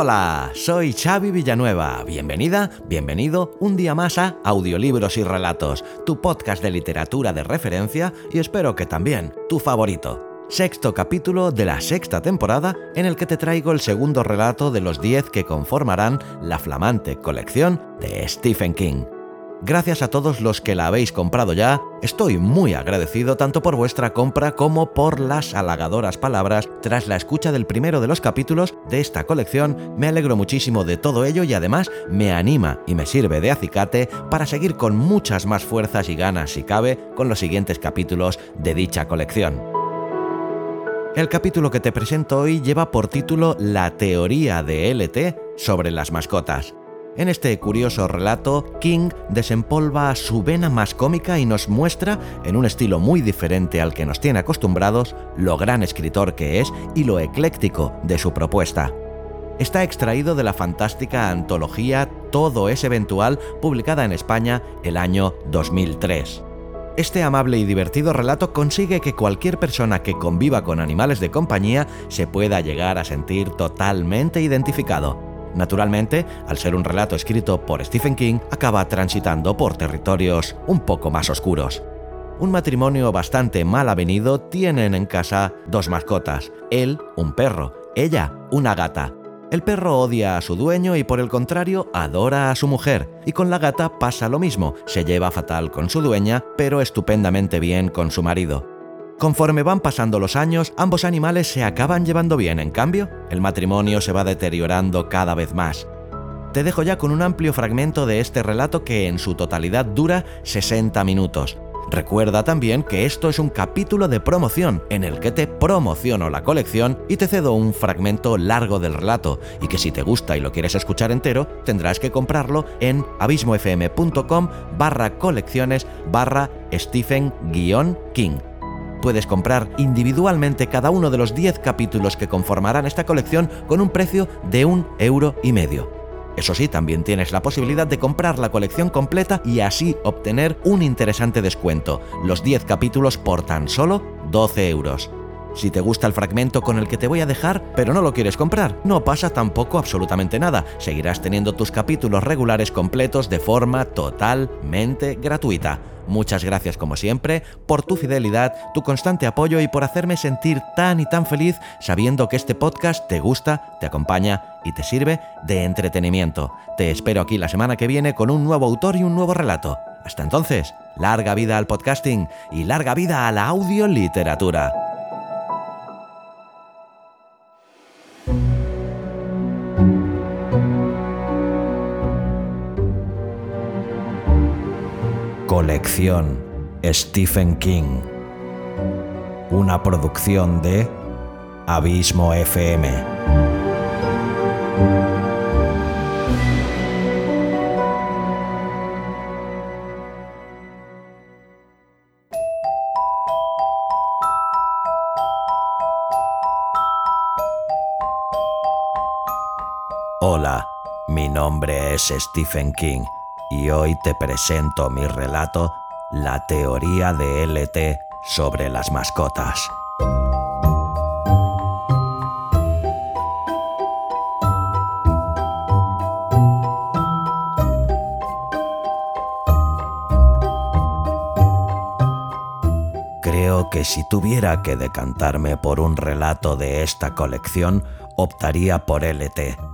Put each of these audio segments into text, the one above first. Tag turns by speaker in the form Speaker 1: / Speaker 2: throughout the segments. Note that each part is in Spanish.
Speaker 1: Hola, soy Xavi Villanueva. Bienvenida, bienvenido un día más a Audiolibros y Relatos, tu podcast de literatura de referencia y espero que también tu favorito. Sexto capítulo de la sexta temporada en el que te traigo el segundo relato de los 10 que conformarán la flamante colección de Stephen King. Gracias a todos los que la habéis comprado ya, estoy muy agradecido tanto por vuestra compra como por las halagadoras palabras tras la escucha del primero de los capítulos de esta colección. Me alegro muchísimo de todo ello y además me anima y me sirve de acicate para seguir con muchas más fuerzas y ganas si cabe con los siguientes capítulos de dicha colección. El capítulo que te presento hoy lleva por título La teoría de LT sobre las mascotas. En este curioso relato, King desempolva su vena más cómica y nos muestra, en un estilo muy diferente al que nos tiene acostumbrados, lo gran escritor que es y lo ecléctico de su propuesta. Está extraído de la fantástica antología Todo es eventual, publicada en España el año 2003. Este amable y divertido relato consigue que cualquier persona que conviva con animales de compañía se pueda llegar a sentir totalmente identificado. Naturalmente, al ser un relato escrito por Stephen King, acaba transitando por territorios un poco más oscuros. Un matrimonio bastante mal avenido tienen en casa dos mascotas, él un perro, ella una gata. El perro odia a su dueño y por el contrario adora a su mujer, y con la gata pasa lo mismo, se lleva fatal con su dueña, pero estupendamente bien con su marido. Conforme van pasando los años, ambos animales se acaban llevando bien, en cambio, el matrimonio se va deteriorando cada vez más. Te dejo ya con un amplio fragmento de este relato que en su totalidad dura 60 minutos. Recuerda también que esto es un capítulo de promoción en el que te promociono la colección y te cedo un fragmento largo del relato y que si te gusta y lo quieres escuchar entero tendrás que comprarlo en abismofm.com barra colecciones barra Stephen-King puedes comprar individualmente cada uno de los 10 capítulos que conformarán esta colección con un precio de un euro y medio. Eso sí, también tienes la posibilidad de comprar la colección completa y así obtener un interesante descuento, los 10 capítulos por tan solo 12 euros. Si te gusta el fragmento con el que te voy a dejar, pero no lo quieres comprar, no pasa tampoco absolutamente nada. Seguirás teniendo tus capítulos regulares completos de forma totalmente gratuita. Muchas gracias como siempre por tu fidelidad, tu constante apoyo y por hacerme sentir tan y tan feliz sabiendo que este podcast te gusta, te acompaña y te sirve de entretenimiento. Te espero aquí la semana que viene con un nuevo autor y un nuevo relato. Hasta entonces, larga vida al podcasting y larga vida a la audioliteratura. Stephen King. Una producción de Abismo FM. Hola, mi nombre es Stephen King y hoy te presento mi relato La teoría de LT sobre las mascotas. Creo que si tuviera que decantarme por un relato de esta colección, optaría por LT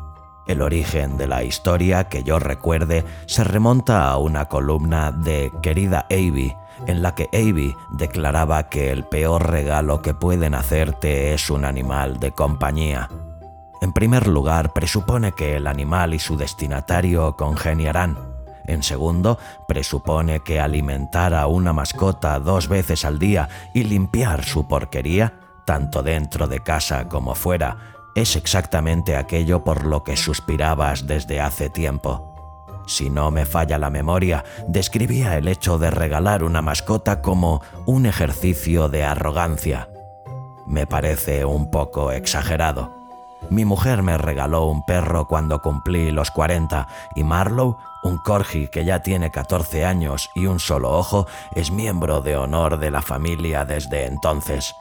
Speaker 1: el origen de la historia que yo recuerde se remonta a una columna de Querida Avy, en la que Avy declaraba que el peor regalo que pueden hacerte es un animal de compañía. En primer lugar, presupone que el animal y su destinatario congeniarán. En segundo, presupone que alimentar a una mascota dos veces al día y limpiar su porquería, tanto dentro de casa como fuera, es exactamente aquello por lo que suspirabas desde hace tiempo. Si no me falla la memoria, describía el hecho de regalar una mascota como un ejercicio de arrogancia. Me parece un poco exagerado. Mi mujer me regaló un perro cuando cumplí los 40 y Marlowe, un corgi que ya tiene 14 años y un solo ojo, es miembro de honor de la familia desde entonces.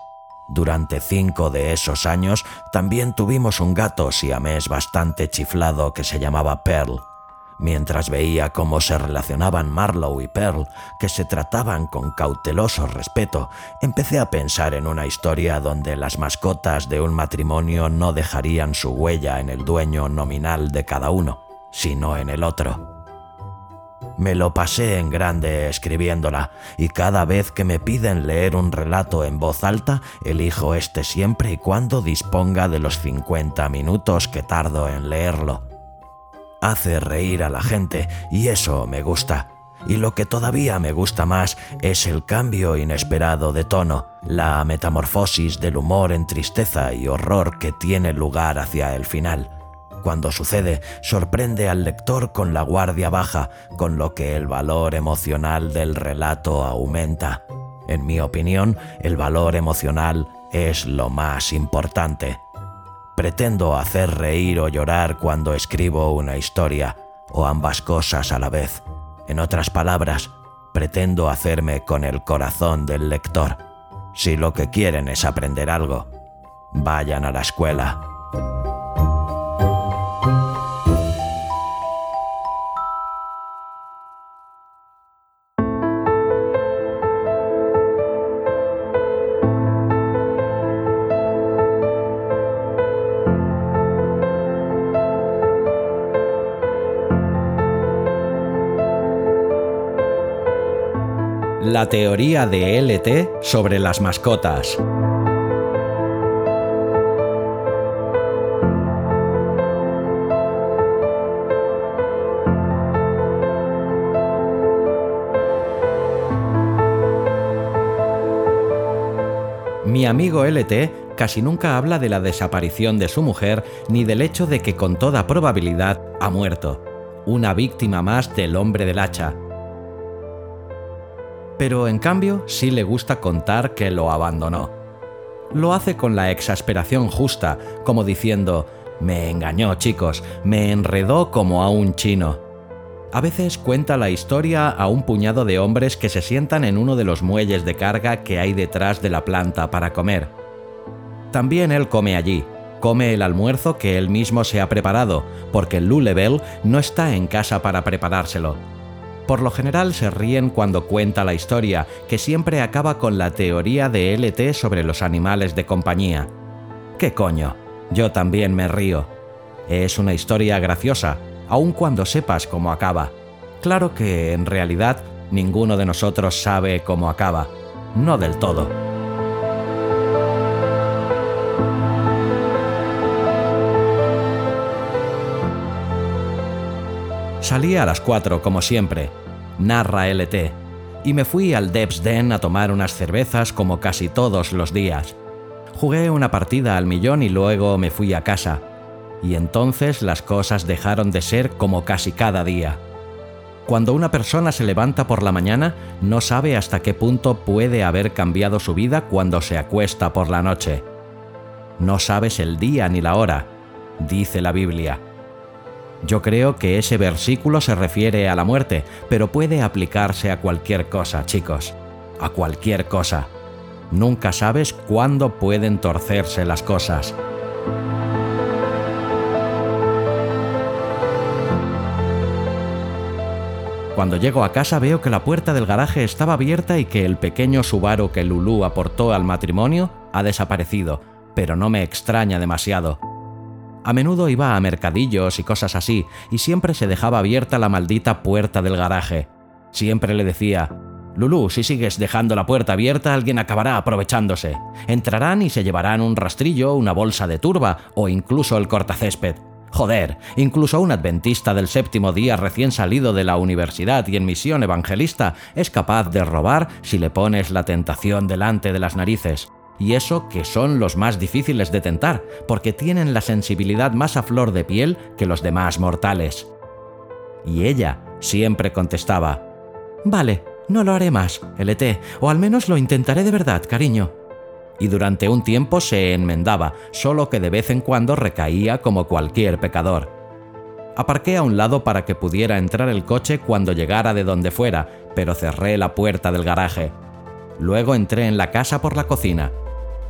Speaker 1: Durante cinco de esos años también tuvimos un gato siamés bastante chiflado que se llamaba Pearl. Mientras veía cómo se relacionaban Marlowe y Pearl, que se trataban con cauteloso respeto, empecé a pensar en una historia donde las mascotas de un matrimonio no dejarían su huella en el dueño nominal de cada uno, sino en el otro. Me lo pasé en grande escribiéndola, y cada vez que me piden leer un relato en voz alta, elijo este siempre y cuando disponga de los 50 minutos que tardo en leerlo. Hace reír a la gente, y eso me gusta. Y lo que todavía me gusta más es el cambio inesperado de tono, la metamorfosis del humor en tristeza y horror que tiene lugar hacia el final. Cuando sucede, sorprende al lector con la guardia baja, con lo que el valor emocional del relato aumenta. En mi opinión, el valor emocional es lo más importante. Pretendo hacer reír o llorar cuando escribo una historia, o ambas cosas a la vez. En otras palabras, pretendo hacerme con el corazón del lector. Si lo que quieren es aprender algo, vayan a la escuela. La teoría de LT sobre las mascotas. Mi amigo LT casi nunca habla de la desaparición de su mujer ni del hecho de que con toda probabilidad ha muerto, una víctima más del hombre del hacha, pero en cambio sí le gusta contar que lo abandonó. Lo hace con la exasperación justa, como diciendo, me engañó chicos, me enredó como a un chino. A veces cuenta la historia a un puñado de hombres que se sientan en uno de los muelles de carga que hay detrás de la planta para comer. También él come allí, come el almuerzo que él mismo se ha preparado, porque Lulebel no está en casa para preparárselo. Por lo general se ríen cuando cuenta la historia, que siempre acaba con la teoría de LT sobre los animales de compañía. ¿Qué coño? Yo también me río. Es una historia graciosa, aun cuando sepas cómo acaba. Claro que, en realidad, ninguno de nosotros sabe cómo acaba. No del todo. Salí a las 4 como siempre, narra LT, y me fui al Debs Den a tomar unas cervezas como casi todos los días. Jugué una partida al millón y luego me fui a casa. Y entonces las cosas dejaron de ser como casi cada día. Cuando una persona se levanta por la mañana, no sabe hasta qué punto puede haber cambiado su vida cuando se acuesta por la noche. No sabes el día ni la hora, dice la Biblia yo creo que ese versículo se refiere a la muerte, pero puede aplicarse a cualquier cosa, chicos. A cualquier cosa. Nunca sabes cuándo pueden torcerse las cosas. Cuando llego a casa veo que la puerta del garaje estaba abierta y que el pequeño Subaru que Lulu aportó al matrimonio ha desaparecido, pero no me extraña demasiado. A menudo iba a mercadillos y cosas así, y siempre se dejaba abierta la maldita puerta del garaje. Siempre le decía, Lulú, si sigues dejando la puerta abierta, alguien acabará aprovechándose. Entrarán y se llevarán un rastrillo, una bolsa de turba o incluso el cortacésped. Joder, incluso un adventista del séptimo día recién salido de la universidad y en misión evangelista es capaz de robar si le pones la tentación delante de las narices. Y eso que son los más difíciles de tentar, porque tienen la sensibilidad más a flor de piel que los demás mortales. Y ella siempre contestaba, Vale, no lo haré más, LT, o al menos lo intentaré de verdad, cariño y durante un tiempo se enmendaba, solo que de vez en cuando recaía como cualquier pecador. Aparqué a un lado para que pudiera entrar el coche cuando llegara de donde fuera, pero cerré la puerta del garaje. Luego entré en la casa por la cocina.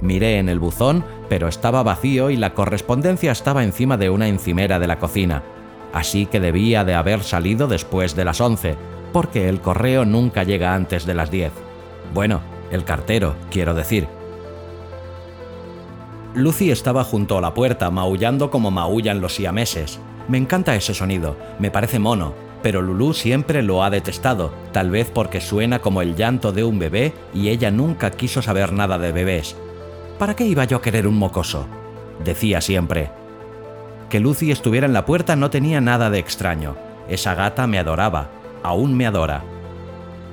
Speaker 1: Miré en el buzón, pero estaba vacío y la correspondencia estaba encima de una encimera de la cocina. Así que debía de haber salido después de las 11, porque el correo nunca llega antes de las 10. Bueno, el cartero, quiero decir. Lucy estaba junto a la puerta, maullando como maullan los siameses. Me encanta ese sonido, me parece mono, pero Lulu siempre lo ha detestado, tal vez porque suena como el llanto de un bebé y ella nunca quiso saber nada de bebés. ¿Para qué iba yo a querer un mocoso? Decía siempre. Que Lucy estuviera en la puerta no tenía nada de extraño. Esa gata me adoraba, aún me adora.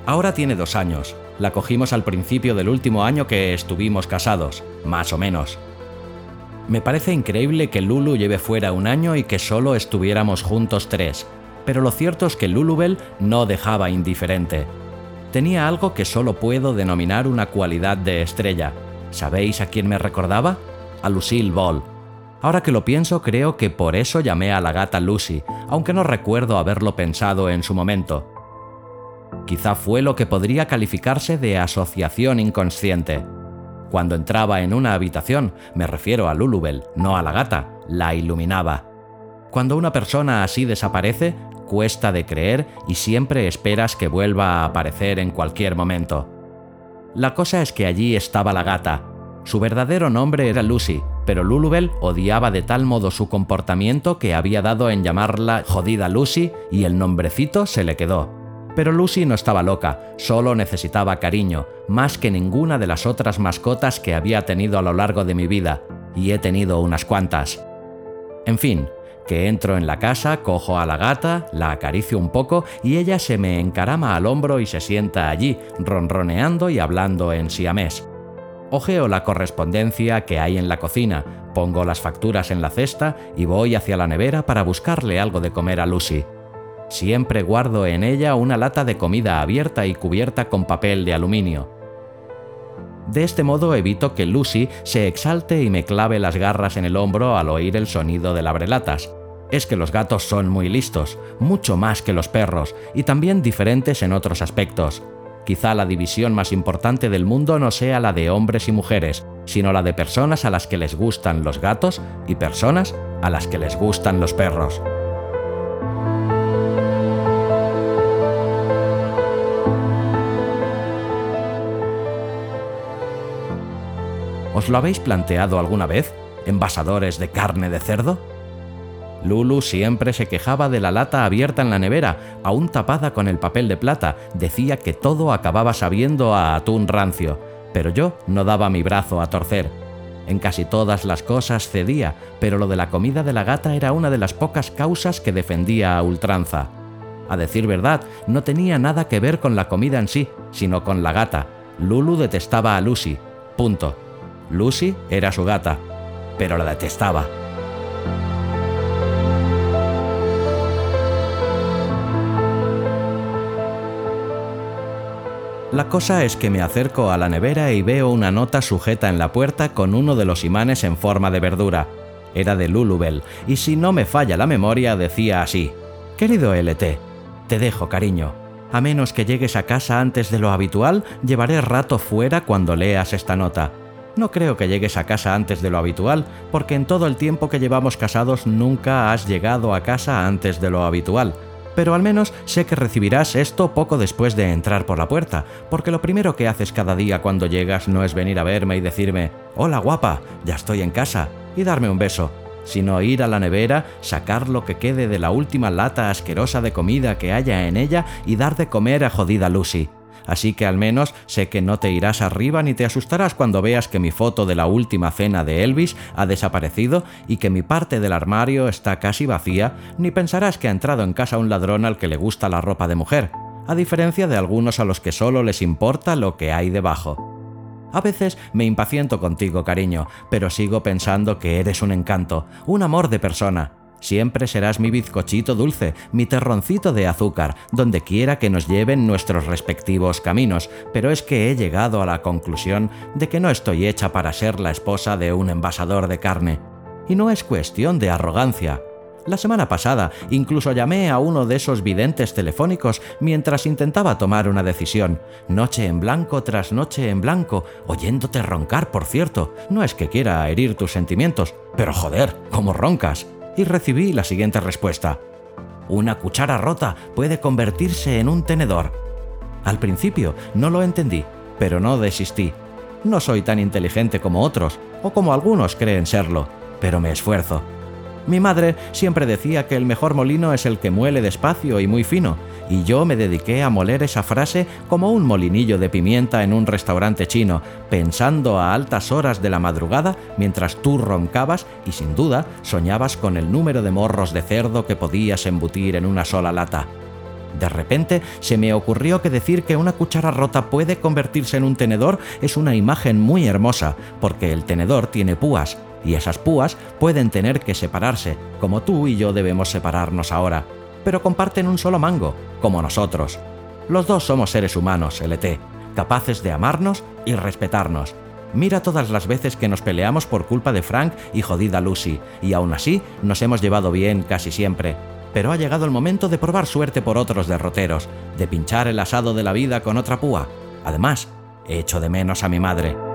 Speaker 1: Ahora tiene dos años. La cogimos al principio del último año que estuvimos casados, más o menos. Me parece increíble que Lulu lleve fuera un año y que solo estuviéramos juntos tres, pero lo cierto es que Lulubel no dejaba indiferente. Tenía algo que solo puedo denominar una cualidad de estrella. ¿Sabéis a quién me recordaba? A Lucille Ball. Ahora que lo pienso, creo que por eso llamé a la gata Lucy, aunque no recuerdo haberlo pensado en su momento. Quizá fue lo que podría calificarse de asociación inconsciente. Cuando entraba en una habitación, me refiero a Lulubel, no a la gata, la iluminaba. Cuando una persona así desaparece, cuesta de creer y siempre esperas que vuelva a aparecer en cualquier momento. La cosa es que allí estaba la gata. Su verdadero nombre era Lucy, pero Lulubel odiaba de tal modo su comportamiento que había dado en llamarla jodida Lucy y el nombrecito se le quedó. Pero Lucy no estaba loca, solo necesitaba cariño, más que ninguna de las otras mascotas que había tenido a lo largo de mi vida, y he tenido unas cuantas. En fin, que entro en la casa, cojo a la gata, la acaricio un poco y ella se me encarama al hombro y se sienta allí, ronroneando y hablando en siamés. Ojeo la correspondencia que hay en la cocina, pongo las facturas en la cesta y voy hacia la nevera para buscarle algo de comer a Lucy. Siempre guardo en ella una lata de comida abierta y cubierta con papel de aluminio. De este modo evito que Lucy se exalte y me clave las garras en el hombro al oír el sonido del abrelatas. Es que los gatos son muy listos, mucho más que los perros, y también diferentes en otros aspectos. Quizá la división más importante del mundo no sea la de hombres y mujeres, sino la de personas a las que les gustan los gatos y personas a las que les gustan los perros. ¿Os lo habéis planteado alguna vez? ¿Envasadores de carne de cerdo? Lulu siempre se quejaba de la lata abierta en la nevera, aún tapada con el papel de plata. Decía que todo acababa sabiendo a atún rancio, pero yo no daba mi brazo a torcer. En casi todas las cosas cedía, pero lo de la comida de la gata era una de las pocas causas que defendía a ultranza. A decir verdad, no tenía nada que ver con la comida en sí, sino con la gata. Lulu detestaba a Lucy. Punto. Lucy era su gata, pero la detestaba. La cosa es que me acerco a la nevera y veo una nota sujeta en la puerta con uno de los imanes en forma de verdura. Era de Lulubel, y si no me falla la memoria decía así, Querido LT, te dejo cariño. A menos que llegues a casa antes de lo habitual, llevaré rato fuera cuando leas esta nota. No creo que llegues a casa antes de lo habitual, porque en todo el tiempo que llevamos casados nunca has llegado a casa antes de lo habitual. Pero al menos sé que recibirás esto poco después de entrar por la puerta, porque lo primero que haces cada día cuando llegas no es venir a verme y decirme, Hola guapa, ya estoy en casa, y darme un beso, sino ir a la nevera, sacar lo que quede de la última lata asquerosa de comida que haya en ella y dar de comer a jodida Lucy así que al menos sé que no te irás arriba ni te asustarás cuando veas que mi foto de la última cena de Elvis ha desaparecido y que mi parte del armario está casi vacía, ni pensarás que ha entrado en casa un ladrón al que le gusta la ropa de mujer, a diferencia de algunos a los que solo les importa lo que hay debajo. A veces me impaciento contigo, cariño, pero sigo pensando que eres un encanto, un amor de persona. Siempre serás mi bizcochito dulce, mi terroncito de azúcar, donde quiera que nos lleven nuestros respectivos caminos, pero es que he llegado a la conclusión de que no estoy hecha para ser la esposa de un envasador de carne. Y no es cuestión de arrogancia, la semana pasada incluso llamé a uno de esos videntes telefónicos mientras intentaba tomar una decisión. Noche en blanco tras noche en blanco, oyéndote roncar, por cierto. No es que quiera herir tus sentimientos, pero joder, ¿cómo roncas? Y recibí la siguiente respuesta. Una cuchara rota puede convertirse en un tenedor. Al principio no lo entendí, pero no desistí. No soy tan inteligente como otros, o como algunos creen serlo, pero me esfuerzo. Mi madre siempre decía que el mejor molino es el que muele despacio y muy fino, y yo me dediqué a moler esa frase como un molinillo de pimienta en un restaurante chino, pensando a altas horas de la madrugada mientras tú roncabas y sin duda soñabas con el número de morros de cerdo que podías embutir en una sola lata. De repente se me ocurrió que decir que una cuchara rota puede convertirse en un tenedor es una imagen muy hermosa, porque el tenedor tiene púas, y esas púas pueden tener que separarse, como tú y yo debemos separarnos ahora, pero comparten un solo mango, como nosotros. Los dos somos seres humanos, LT, capaces de amarnos y respetarnos. Mira todas las veces que nos peleamos por culpa de Frank y jodida Lucy, y aún así nos hemos llevado bien casi siempre. Pero ha llegado el momento de probar suerte por otros derroteros, de pinchar el asado de la vida con otra púa. Además, he hecho de menos a mi madre.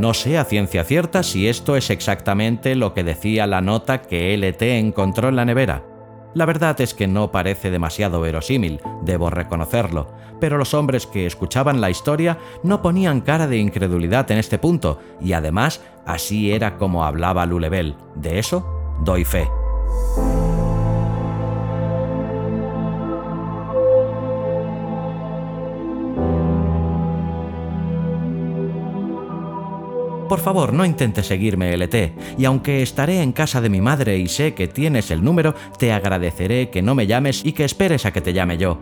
Speaker 1: No sé a ciencia cierta si esto es exactamente lo que decía la nota que LT encontró en la nevera. La verdad es que no parece demasiado verosímil, debo reconocerlo, pero los hombres que escuchaban la historia no ponían cara de incredulidad en este punto, y además así era como hablaba Lulebel. De eso doy fe. Por favor, no intentes seguirme, LT, y aunque estaré en casa de mi madre y sé que tienes el número, te agradeceré que no me llames y que esperes a que te llame yo.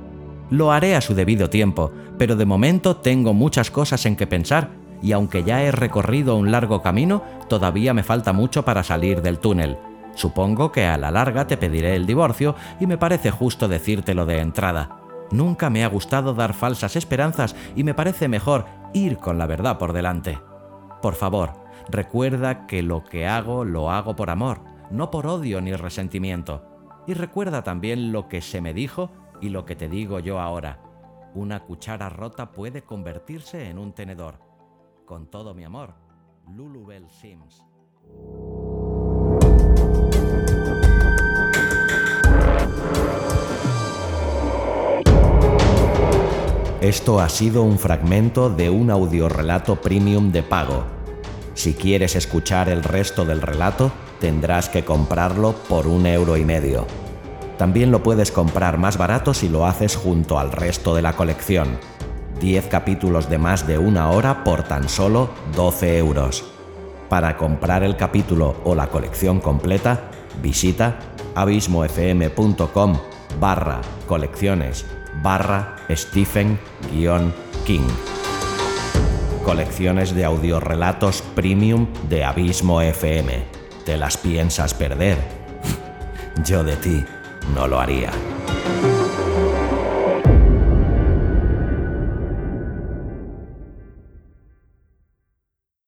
Speaker 1: Lo haré a su debido tiempo, pero de momento tengo muchas cosas en que pensar, y aunque ya he recorrido un largo camino, todavía me falta mucho para salir del túnel. Supongo que a la larga te pediré el divorcio y me parece justo decírtelo de entrada. Nunca me ha gustado dar falsas esperanzas y me parece mejor ir con la verdad por delante. Por favor, recuerda que lo que hago lo hago por amor, no por odio ni resentimiento. Y recuerda también lo que se me dijo y lo que te digo yo ahora. Una cuchara rota puede convertirse en un tenedor. Con todo mi amor, Lulubel Sims. Esto ha sido un fragmento de un audiorelato premium de pago. Si quieres escuchar el resto del relato, tendrás que comprarlo por un euro y medio. También lo puedes comprar más barato si lo haces junto al resto de la colección. 10 capítulos de más de una hora por tan solo 12 euros. Para comprar el capítulo o la colección completa, visita abismofm.com barra colecciones barra Stephen-King. Colecciones de audiorelatos premium de Abismo FM. ¿Te las piensas perder? Yo de ti no lo haría.